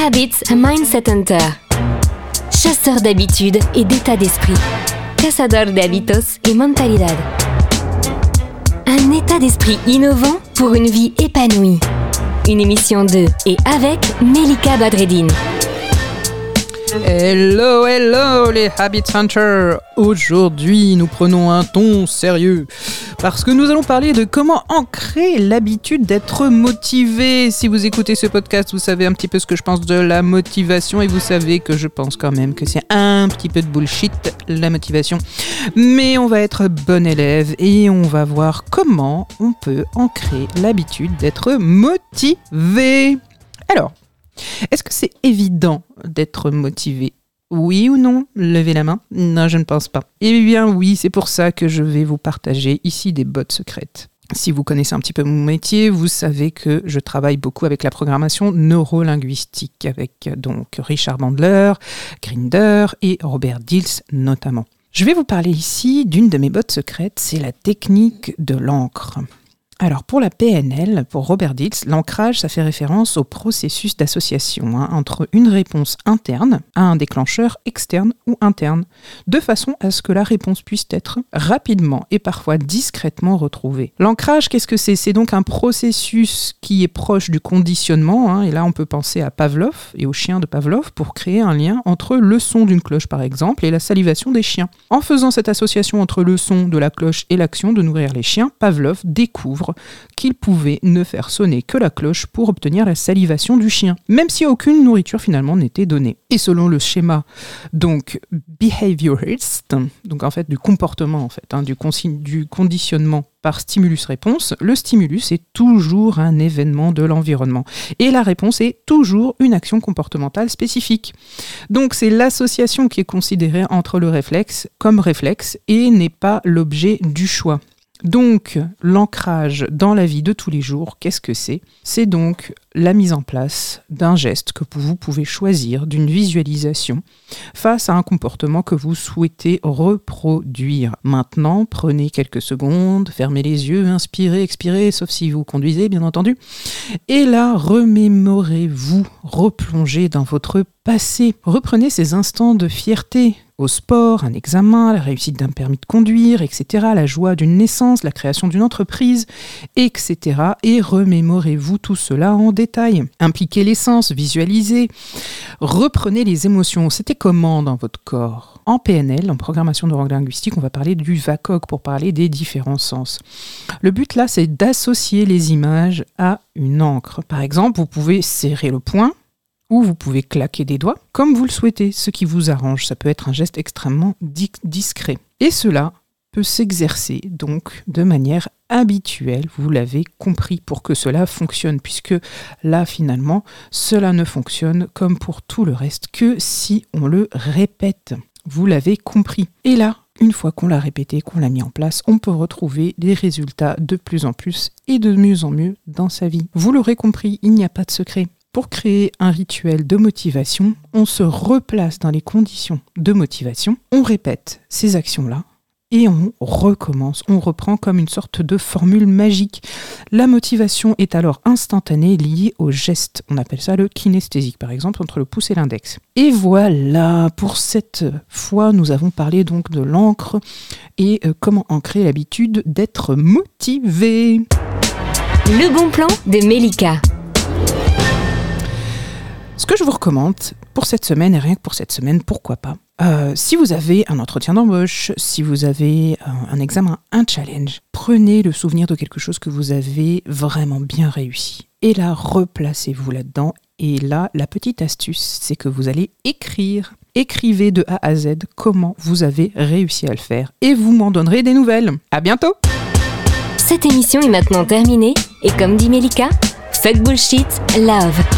Habits Mindset Hunter. Chasseur d'habitudes et d'état d'esprit. Cazador de hábitos et mentalidad. Un état d'esprit innovant pour une vie épanouie. Une émission de et avec Melika Badreddine. Hello, hello les Habit Hunters Aujourd'hui, nous prenons un ton sérieux parce que nous allons parler de comment ancrer l'habitude d'être motivé. Si vous écoutez ce podcast, vous savez un petit peu ce que je pense de la motivation et vous savez que je pense quand même que c'est un petit peu de bullshit la motivation. Mais on va être bon élève et on va voir comment on peut ancrer l'habitude d'être motivé. Alors, est-ce que c'est évident d'être motivé? Oui ou non Levez la main. Non, je ne pense pas. Eh bien oui, c'est pour ça que je vais vous partager ici des bottes secrètes. Si vous connaissez un petit peu mon métier, vous savez que je travaille beaucoup avec la programmation neurolinguistique, avec donc Richard Bandler, Grinder et Robert Dills notamment. Je vais vous parler ici d'une de mes bottes secrètes, c'est la technique de l'encre. Alors pour la PNL, pour Robert Dills, l'ancrage, ça fait référence au processus d'association hein, entre une réponse interne à un déclencheur externe ou interne, de façon à ce que la réponse puisse être rapidement et parfois discrètement retrouvée. L'ancrage, qu'est-ce que c'est? C'est donc un processus qui est proche du conditionnement, hein, et là on peut penser à Pavlov et au chien de Pavlov pour créer un lien entre le son d'une cloche par exemple et la salivation des chiens. En faisant cette association entre le son de la cloche et l'action de nourrir les chiens, Pavlov découvre qu'il pouvait ne faire sonner que la cloche pour obtenir la salivation du chien, même si aucune nourriture finalement n'était donnée. Et selon le schéma donc behaviorist, donc en fait du comportement en fait, hein, du, du conditionnement par stimulus-réponse, le stimulus est toujours un événement de l'environnement et la réponse est toujours une action comportementale spécifique. Donc c'est l'association qui est considérée entre le réflexe comme réflexe et n'est pas l'objet du choix. Donc, l'ancrage dans la vie de tous les jours, qu'est-ce que c'est? C'est donc la mise en place d'un geste que vous pouvez choisir, d'une visualisation, face à un comportement que vous souhaitez reproduire. Maintenant, prenez quelques secondes, fermez les yeux, inspirez, expirez, sauf si vous conduisez, bien entendu. Et là, remémorez-vous, replongez dans votre passé. Reprenez ces instants de fierté au sport, un examen, la réussite d'un permis de conduire, etc., la joie d'une naissance, la création d'une entreprise, etc. Et remémorez-vous tout cela en détail. Impliquez l'essence, visualisez, reprenez les émotions. C'était comment dans votre corps? En PNL, en programmation neurolinguistique, on va parler du VACOG pour parler des différents sens. Le but là, c'est d'associer les images à une encre. Par exemple, vous pouvez serrer le poing ou vous pouvez claquer des doigts comme vous le souhaitez, ce qui vous arrange. Ça peut être un geste extrêmement discret. Et cela s'exercer donc de manière habituelle, vous l'avez compris, pour que cela fonctionne, puisque là finalement, cela ne fonctionne comme pour tout le reste que si on le répète. Vous l'avez compris. Et là, une fois qu'on l'a répété, qu'on l'a mis en place, on peut retrouver des résultats de plus en plus et de mieux en mieux dans sa vie. Vous l'aurez compris, il n'y a pas de secret. Pour créer un rituel de motivation, on se replace dans les conditions de motivation, on répète ces actions-là et on recommence, on reprend comme une sorte de formule magique. La motivation est alors instantanée liée au geste. On appelle ça le kinesthésique, par exemple, entre le pouce et l'index. Et voilà, pour cette fois, nous avons parlé donc de l'encre et euh, comment ancrer l'habitude d'être motivé. Le bon plan de Melika. Ce que je vous recommande pour cette semaine, et rien que pour cette semaine, pourquoi pas, euh, si vous avez un entretien d'embauche, si vous avez euh, un examen, un challenge, prenez le souvenir de quelque chose que vous avez vraiment bien réussi. Et là, replacez-vous là-dedans. Et là, la petite astuce, c'est que vous allez écrire. Écrivez de A à Z comment vous avez réussi à le faire. Et vous m'en donnerez des nouvelles. À bientôt! Cette émission est maintenant terminée. Et comme dit Melika, fuck bullshit, love.